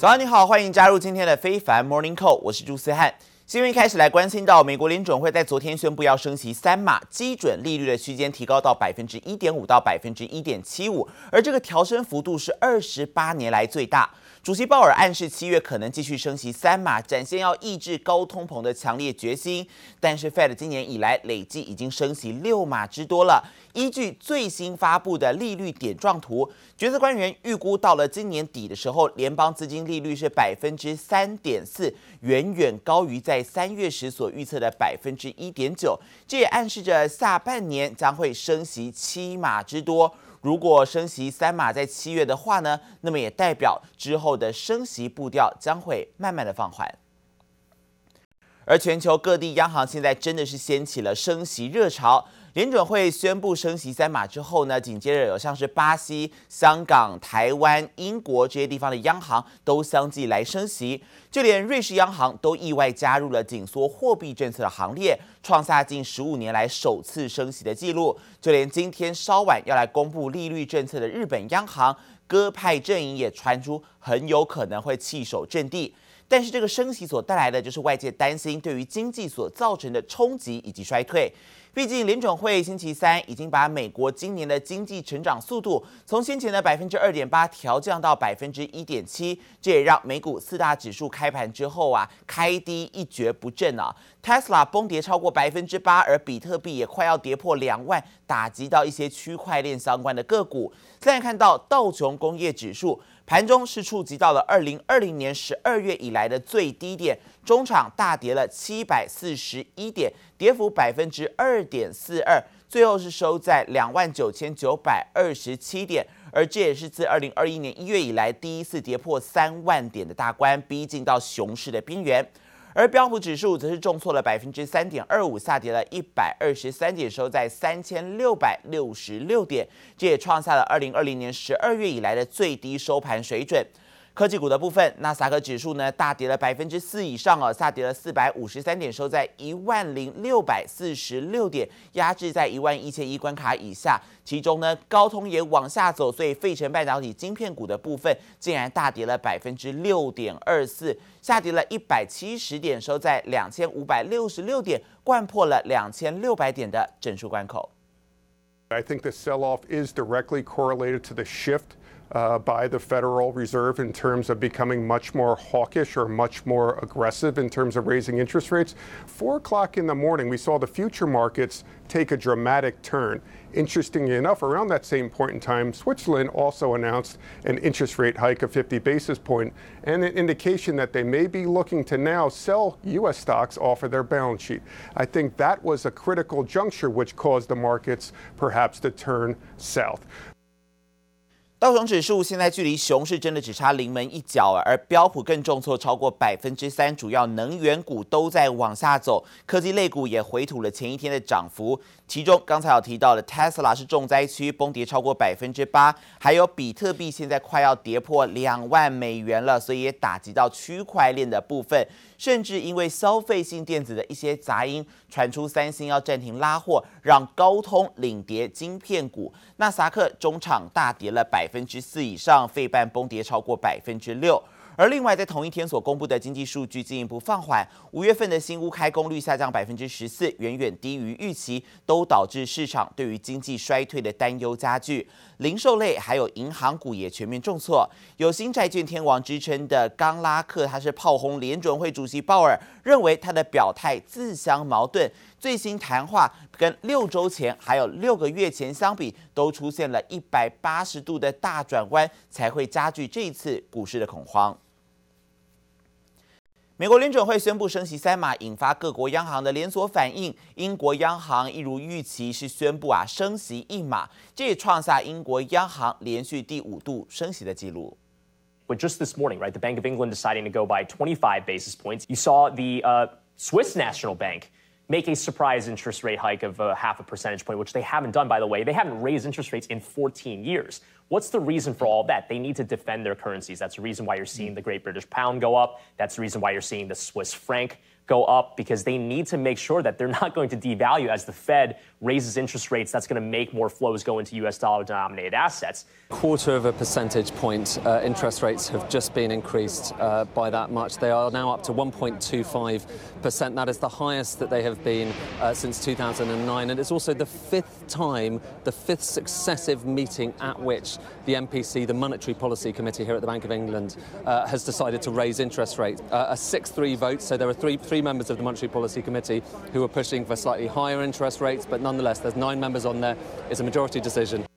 早上你好，欢迎加入今天的非凡 Morning Call，我是朱思翰。新闻一开始来关心到，美国联准会在昨天宣布要升息三码，基准利率的区间提高到百分之一点五到百分之一点七五，而这个调升幅度是二十八年来最大。主席鲍尔暗示七月可能继续升息三码，展现要抑制高通膨的强烈决心。但是 Fed 今年以来累计已经升息六码之多了。依据最新发布的利率点状图，决策官员预估到了今年底的时候，联邦资金利率是百分之三点四，远远高于在三月时所预测的百分之一点九。这也暗示着下半年将会升息七码之多。如果升息三码在七月的话呢，那么也代表之后的升息步调将会慢慢的放缓。而全球各地央行现在真的是掀起了升息热潮。联准会宣布升息三码之后呢，紧接着有像是巴西、香港、台湾、英国这些地方的央行都相继来升息，就连瑞士央行都意外加入了紧缩货币政策的行列，创下近十五年来首次升息的记录。就连今天稍晚要来公布利率政策的日本央行，鸽派阵营也传出很有可能会弃守阵地。但是这个升息所带来的就是外界担心对于经济所造成的冲击以及衰退。毕竟，联准会星期三已经把美国今年的经济成长速度从先前的百分之二点八调降到百分之一点七，这也让美股四大指数开盘之后啊开低一蹶不振啊。Tesla 崩跌超过百分之八，而比特币也快要跌破两万，打击到一些区块链相关的个股。现在看到道琼工业指数。盘中是触及到了二零二零年十二月以来的最低点，中场大跌了七百四十一点，跌幅百分之二点四二，最后是收在两万九千九百二十七点，而这也是自二零二一年一月以来第一次跌破三万点的大关，逼近到熊市的边缘。而标普指数则是重挫了百分之三点二五，下跌了一百二十三点，收在三千六百六十六点，这也创下了二零二零年十二月以来的最低收盘水准。科技股的部分，纳斯达克指数呢大跌了百分之四以上哦，下跌了四百五十三点，收在一万零六百四十六点，压制在一万一千一关卡以下。其中呢，高通也往下走，所以费城半导体晶片股的部分竟然大跌了百分之六点二四，下跌了一百七十点，收在两千五百六十六点，掼破了两千六百点的整数关口。I think the sell-off is directly correlated to the shift. Uh, by the Federal Reserve in terms of becoming much more hawkish or much more aggressive in terms of raising interest rates. Four o'clock in the morning, we saw the future markets take a dramatic turn. Interestingly enough, around that same point in time, Switzerland also announced an interest rate hike of 50 basis point and an indication that they may be looking to now sell U.S. stocks off of their balance sheet. I think that was a critical juncture which caused the markets perhaps to turn south. 道琼指数现在距离熊市真的只差临门一脚，而标普更重挫超过百分之三，主要能源股都在往下走，科技类股也回吐了前一天的涨幅。其中刚才有提到的 Tesla 是重灾区，崩跌超过百分之八，还有比特币现在快要跌破两万美元了，所以也打击到区块链的部分。甚至因为消费性电子的一些杂音传出，三星要暂停拉货，让高通领跌晶片股。纳斯达克中场大跌了百分之四以上，费半崩跌超过百分之六。而另外，在同一天所公布的经济数据进一步放缓，五月份的新屋开工率下降百分之十四，远远低于预期，都导致市场对于经济衰退的担忧加剧。零售类还有银行股也全面重挫，有新债券天王之称的冈拉克，他是炮轰联准会主席鲍尔，认为他的表态自相矛盾。最新谈话跟六周前还有六个月前相比，都出现了一百八十度的大转弯，才会加剧这一次股市的恐慌。美国联准会宣布升息三码，引发各国央行的连锁反应。英国央行一如预期是宣布啊升息一码，这也创下英国央行连续第五度升息的记录。But just this morning, right, the Bank of England deciding to go by 25 basis points. You saw the uh, Swiss National Bank make a surprise interest rate hike of a half a percentage point, which they haven't done, by the way. They haven't raised interest rates in 14 years. What's the reason for all that? They need to defend their currencies. That's the reason why you're seeing the Great British Pound go up. That's the reason why you're seeing the Swiss franc go up because they need to make sure that they're not going to devalue as the Fed raises interest rates. That's going to make more flows go into US dollar denominated assets. Quarter of a percentage point, uh, interest rates have just been increased uh, by that much. They are now up to 1.25%. That is the highest that they have been uh, since 2009. And it's also the fifth time, the fifth successive meeting at which the MPC, the Monetary Policy Committee here at the Bank of England, uh, has decided to raise interest rates. Uh, a 6 3 vote, so there are three, three members of the Monetary Policy Committee who are pushing for slightly higher interest rates, but nonetheless, there's nine members on there. It's a majority decision.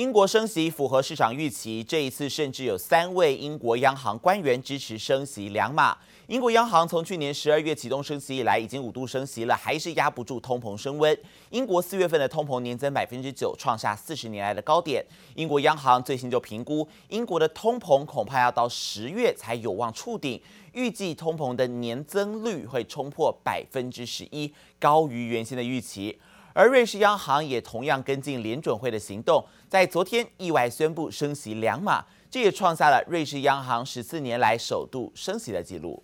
英国升息符合市场预期，这一次甚至有三位英国央行官员支持升息两码。英国央行从去年十二月启动升息以来，已经五度升息了，还是压不住通膨升温。英国四月份的通膨年增百分之九，创下四十年来的高点。英国央行最新就评估，英国的通膨恐怕要到十月才有望触顶，预计通膨的年增率会冲破百分之十一，高于原先的预期。而瑞士央行也同样跟进联准会的行动，在昨天意外宣布升息两码，这也创下了瑞士央行十四年来首度升息的纪录。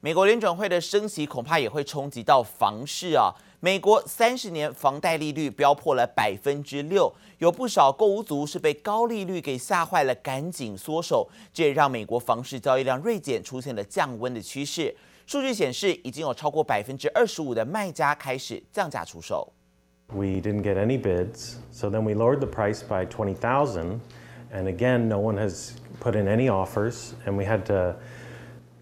美国联准会的升息恐怕也会冲击到房市啊！美国三十年房贷利率飙破了百分之六，有不少购屋族是被高利率给吓坏了，赶紧缩手，这也让美国房市交易量锐减，出现了降温的趋势。数据显示，已经有超过百分之二十五的卖家开始降价出售。We didn't get any bids, so then we lowered the price by twenty thousand, and again, no one has put in any offers, and we had to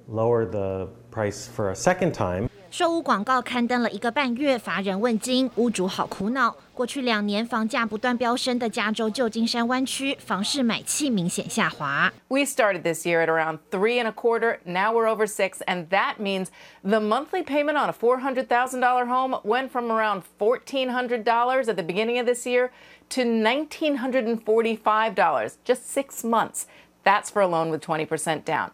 lower the price for a second time. 售屋广告刊登了一个半月，乏人问津，屋主好苦恼。过去两年房价不断飙升的加州旧金山湾区，房市买气明显下滑。We started this year at around three and a quarter. Now we're over six, and that means the monthly payment on a four hundred thousand dollar home went from around fourteen hundred dollars at the beginning of this year to nineteen hundred and forty-five dollars. Just six months. That's for a loan with twenty percent down.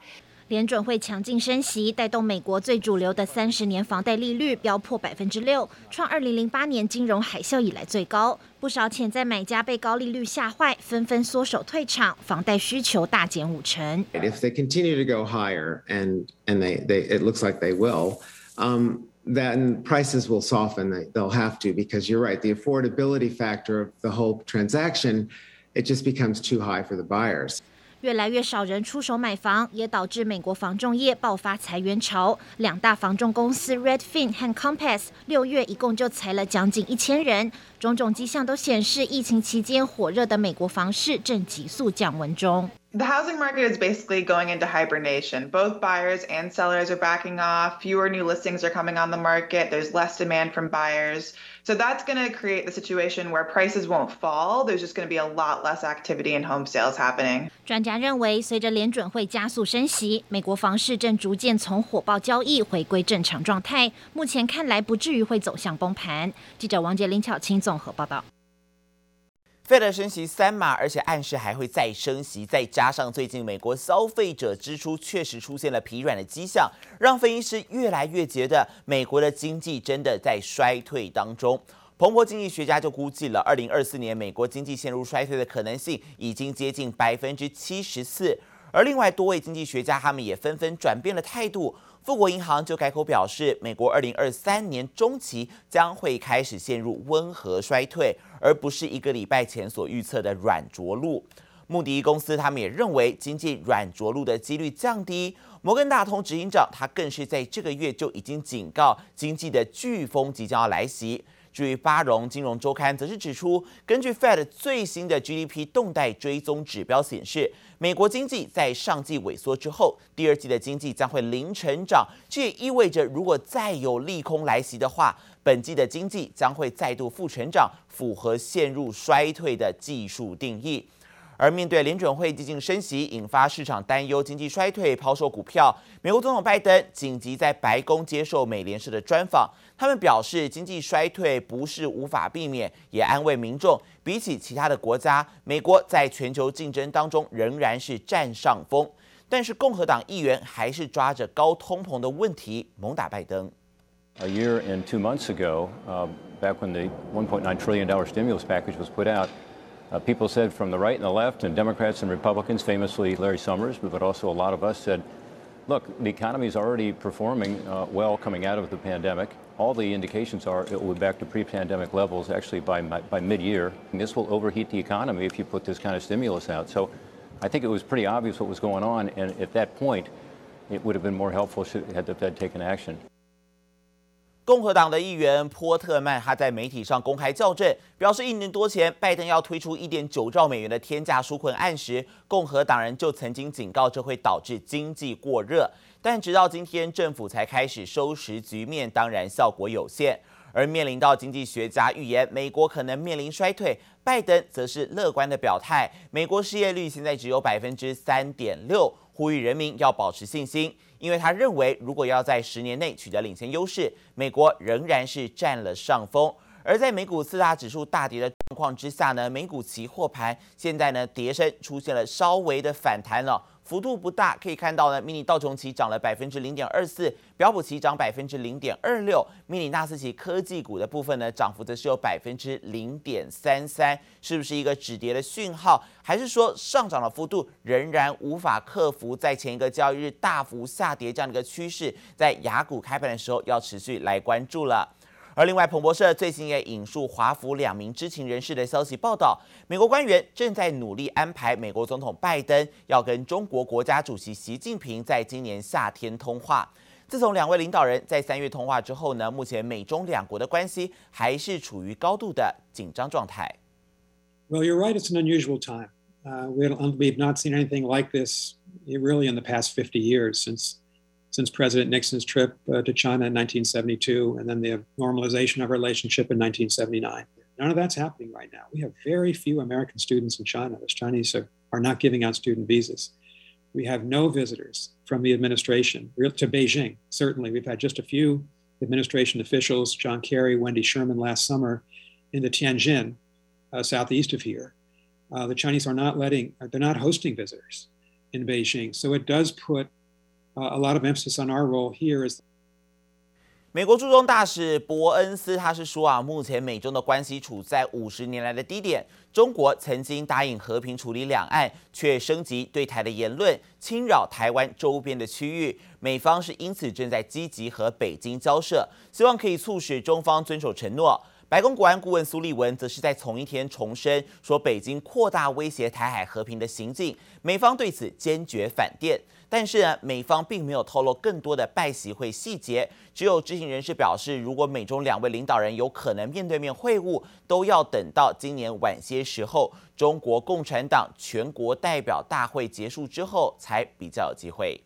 联准会强劲升息，带动美国最主流的三十年房贷利率飙破百分之六，创二零零八年金融海啸以来最高。不少潜在买家被高利率吓坏，纷纷缩手退场，房贷需求大减五成。If they continue to go higher, and and they they it looks like they will, um, then prices will soften. They'll have to because you're right. The affordability factor of the whole transaction, it just becomes too high for the buyers. 越来越少人出手买房，也导致美国房仲业爆发裁员潮。两大房仲公司 Redfin 和 Compass 六月一共就裁了将近一千人。种种迹象都显示，疫情期间火热的美国房市正急速降温中。The housing market is basically going into hibernation. Both buyers and sellers are backing off. Fewer new listings are coming on the market. There's less demand from buyers. So that's going to create the situation where prices won't fall. There's just going to be a lot less activity in home sales happening. 专家认为，随着联准会加速升息，美国房市正逐渐从火爆交易回归正常状态。目前看来不至于会走向崩盘。记者王杰、林巧清综合报道。 Fed 升息三码，而且暗示还会再升息，再加上最近美国消费者支出确实出现了疲软的迹象，让分析师越来越觉得美国的经济真的在衰退当中。彭博经济学家就估计了，二零二四年美国经济陷入衰退的可能性已经接近百分之七十四。而另外多位经济学家他们也纷纷转变了态度。富国银行就改口表示，美国二零二三年中期将会开始陷入温和衰退，而不是一个礼拜前所预测的软着陆。穆迪公司他们也认为经济软着陆的几率降低。摩根大通执行长他更是在这个月就已经警告，经济的飓风即将要来袭。至于巴荣金融周刊则是指出，根据 Fed 最新的 GDP 动态追踪指标显示，美国经济在上季萎缩之后，第二季的经济将会零成长。这也意味着，如果再有利空来袭的话，本季的经济将会再度负成长，符合陷入衰退的技术定义。而面对联准会激进升息，引发市场担忧经济衰退，抛售股票。美国总统拜登紧急在白宫接受美联社的专访，他们表示经济衰退不是无法避免，也安慰民众，比起其他的国家，美国在全球竞争当中仍然是占上风。但是共和党议员还是抓着高通膨的问题猛打拜登。a year and two months ago, uh, back when the 1.9 trillion dollar stimulus package was put out, uh, people said from the right and the left, and Democrats and Republicans, famously Larry Summers, but also a lot of us said, look, the economy is already performing uh, well coming out of the pandemic. All the indications are it will be back to pre-pandemic levels actually by, by mid-year. And this will overheat the economy if you put this kind of stimulus out. So I think it was pretty obvious what was going on. And at that point, it would have been more helpful had the Fed taken action. 共和党的议员波特曼，他在媒体上公开校正，表示一年多前拜登要推出一点九兆美元的天价纾困案时，共和党人就曾经警告这会导致经济过热。但直到今天，政府才开始收拾局面，当然效果有限。而面临到经济学家预言美国可能面临衰退，拜登则是乐观的表态，美国失业率现在只有百分之三点六，呼吁人民要保持信心。因为他认为，如果要在十年内取得领先优势，美国仍然是占了上风。而在美股四大指数大跌的状况之下呢，美股期货盘现在呢跌升出现了稍微的反弹了。幅度不大，可以看到呢，迷你道琼期涨了百分之零点二四，标普期涨百分之零点二六，迷你纳斯奇科技股的部分呢，涨幅则是有百分之零点三三，是不是一个止跌的讯号？还是说上涨的幅度仍然无法克服在前一个交易日大幅下跌这样的一个趋势？在雅股开盘的时候要持续来关注了。而另外，彭博社最新也引述华府两名知情人士的消息报道，美国官员正在努力安排美国总统拜登要跟中国国家主席习近平在今年夏天通话。自从两位领导人在三月通话之后呢，目前美中两国的关系还是处于高度的紧张状态。Well, you're right. It's an unusual time. Uh, we've not seen anything like this really in the past 50 years since. Since President Nixon's trip uh, to China in 1972 and then the normalization of relationship in 1979. None of that's happening right now. We have very few American students in China. The Chinese are, are not giving out student visas. We have no visitors from the administration to Beijing. Certainly, we've had just a few administration officials, John Kerry, Wendy Sherman last summer in the Tianjin, uh, southeast of here. Uh, the Chinese are not letting, they're not hosting visitors in Beijing. So it does put a lot of emphasis on our role here is。美国驻中大使伯恩斯他是说啊，目前美中的关系处在五十年来的低点。中国曾经答应和平处理两岸，却升级对台的言论，侵扰台湾周边的区域。美方是因此正在积极和北京交涉，希望可以促使中方遵守承诺。白宫国安顾问苏利文则是在同一天重申，说北京扩大威胁台海和平的行径，美方对此坚决反电。但是呢，美方并没有透露更多的拜习会细节，只有知情人士表示，如果美中两位领导人有可能面对面会晤，都要等到今年晚些时候，中国共产党全国代表大会结束之后，才比较有机会。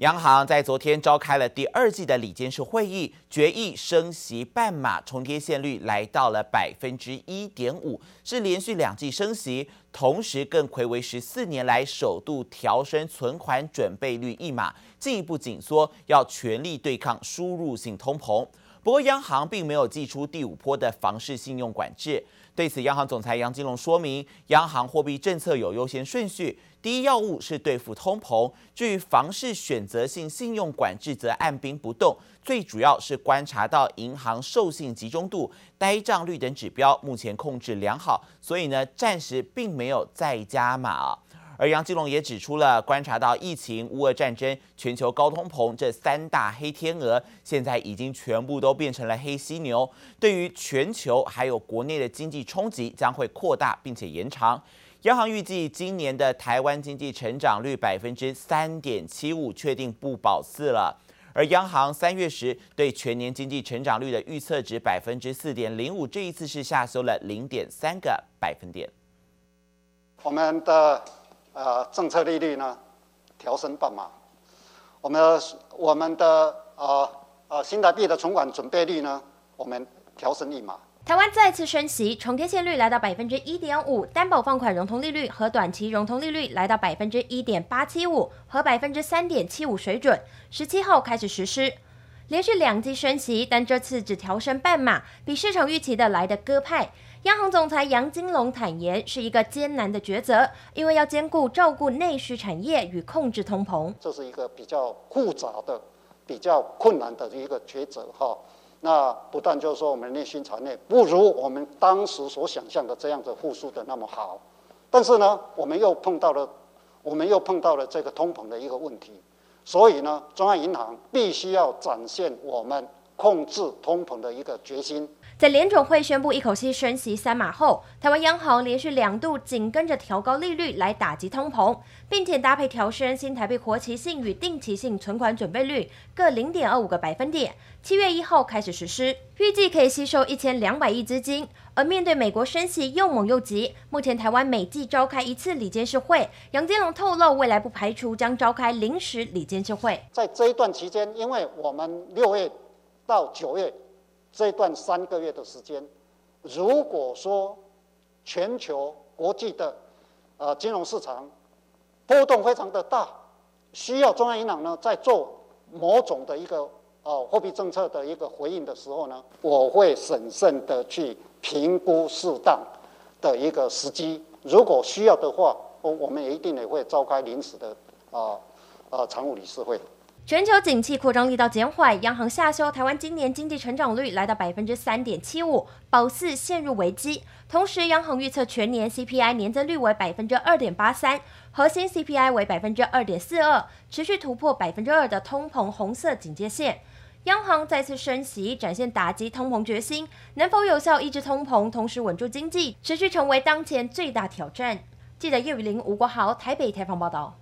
央行在昨天召开了第二季的里监事会议，决议升息半码，重贴现率来到了百分之一点五，是连续两季升息，同时更睽违十四年来首度调升存款准备率一码，进一步紧缩，要全力对抗输入性通膨。不过，央行并没有祭出第五波的房市信用管制。对此，央行总裁杨金龙说明，央行货币政策有优先顺序。第一要务是对付通膨，至于房市选择性信用管制则按兵不动，最主要是观察到银行授信集中度、呆账率等指标目前控制良好，所以呢暂时并没有再加码。而杨金龙也指出了，观察到疫情、乌俄战争、全球高通膨这三大黑天鹅，现在已经全部都变成了黑犀牛，对于全球还有国内的经济冲击将会扩大并且延长。央行预计今年的台湾经济成长率百分之三点七五，确定不保四了。而央行三月时对全年经济成长率的预测值百分之四点零五，这一次是下修了零点三个百分点。我们的呃政策利率呢调升半码，我们我们的呃呃新台币的存款准备率呢，我们调升一码。台湾再次升息，重贴现率来到百分之一点五，担保放款融通利率和短期融通利率来到百分之一点八七五和百分之三点七五水准，十七号开始实施。连续两季升息，但这次只调升半码，比市场预期的来得鸽派。央行总裁杨金龙坦言，是一个艰难的抉择，因为要兼顾照顾内需产业与控制通膨，这是一个比较复杂的比较困难的一个抉择哈。那不但就是说我们内心产业不如我们当时所想象的这样子复苏的那么好，但是呢，我们又碰到了我们又碰到了这个通膨的一个问题，所以呢，中央银行必须要展现我们控制通膨的一个决心。在联总会宣布一口气升息三码后，台湾央行连续两度紧跟着调高利率来打击通膨，并且搭配调升新台币活期性与定期性存款准备率各零点二五个百分点，七月一号开始实施，预计可以吸收一千两百亿资金。而面对美国升息又猛又急，目前台湾每季召开一次理监事会，杨金龙透露，未来不排除将召开临时理监事会。在这一段期间，因为我们六月到九月。这段三个月的时间，如果说全球国际的呃金融市场波动非常的大，需要中央银行呢在做某种的一个呃货币政策的一个回应的时候呢，我会审慎的去评估适当的一个时机。如果需要的话，我我们一定也会召开临时的啊啊常务理事会。全球景气扩张力道减缓，央行下修台湾今年经济成长率来到百分之三点七五，保四陷入危机。同时，央行预测全年 CPI 年增率为百分之二点八三，核心 CPI 为百分之二点四二，持续突破百分之二的通膨红色警戒线。央行再次升息，展现打击通膨决心，能否有效抑制通膨，同时稳住经济，持续成为当前最大挑战。记者叶雨林、吴国豪台北采访报道。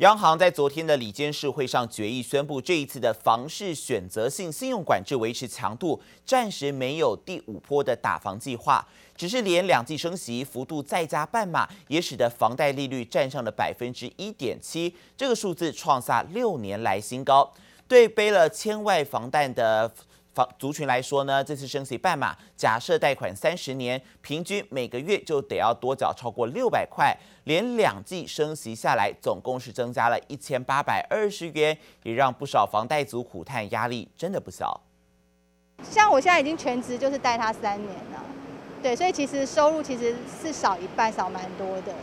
央行在昨天的里监事会上决议宣布，这一次的房市选择性信用管制维持强度，暂时没有第五波的打房计划。只是连两季升息幅度再加半码，也使得房贷利率站上了百分之一点七，这个数字创下六年来新高。对背了千万房贷的族群来说呢，这次升息半码，假设贷款三十年，平均每个月就得要多缴超过六百块，连两季升息下来，总共是增加了一千八百二十元，也让不少房贷族苦叹压力真的不小。像我现在已经全职，就是贷他三年了，对，所以其实收入其实是少一半，少蛮多的，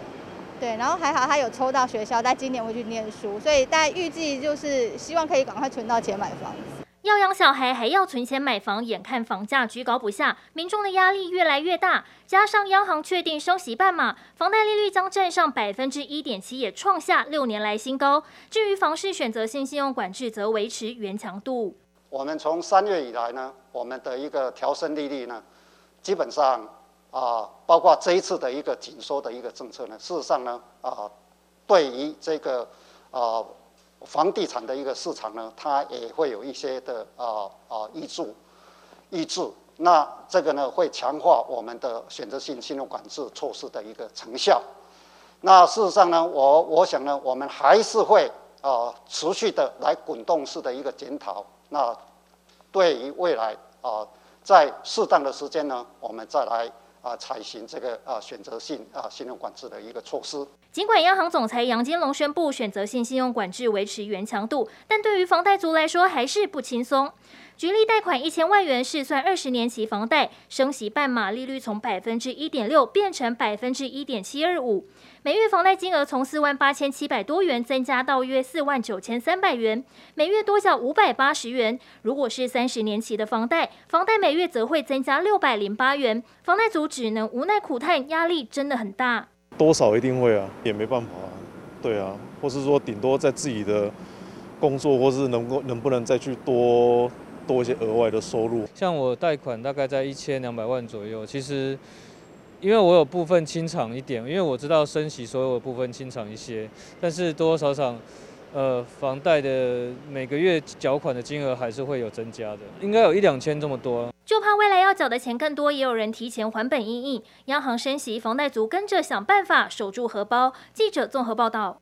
对，然后还好他有抽到学校，在今年会去念书，所以大概预计就是希望可以赶快存到钱买房子。要养小孩，还要存钱买房，眼看房价居高不下，民众的压力越来越大。加上央行确定升息半码，房贷利率将站上百分之一点七，也创下六年来新高。至于房市选择性信用管制，则维持原强度。我们从三月以来呢，我们的一个调升利率呢，基本上啊、包括这一次的一个紧缩的一个政策呢，事实上呢，啊、对于这个啊。房地产的一个市场呢，它也会有一些的啊啊抑制抑制，那这个呢会强化我们的选择性信用管制措施的一个成效。那事实上呢，我我想呢，我们还是会啊持续的来滚动式的一个检讨。那对于未来啊，在适当的时间呢，我们再来。啊，采行这个啊选择性啊信用管制的一个措施。尽管央行总裁杨金龙宣布选择性信用管制维持原强度，但对于房贷族来说还是不轻松。举例贷款一千万元，试算二十年期房贷，升息半码，利率从百分之一点六变成百分之一点七二五。每月房贷金额从四万八千七百多元增加到约四万九千三百元，每月多缴五百八十元。如果是三十年期的房贷，房贷每月则会增加六百零八元。房贷族只能无奈苦叹，压力真的很大。多少一定会啊，也没办法啊，对啊，或是说顶多在自己的工作，或是能够能不能再去多多一些额外的收入。像我贷款大概在一千两百万左右，其实。因为我有部分清偿一点，因为我知道升息，所以我部分清偿一些，但是多多少少，呃，房贷的每个月缴款的金额还是会有增加的，应该有一两千这么多。就怕未来要缴的钱更多，也有人提前还本应应。央行升息，房贷族跟着想办法守住荷包。记者综合报道。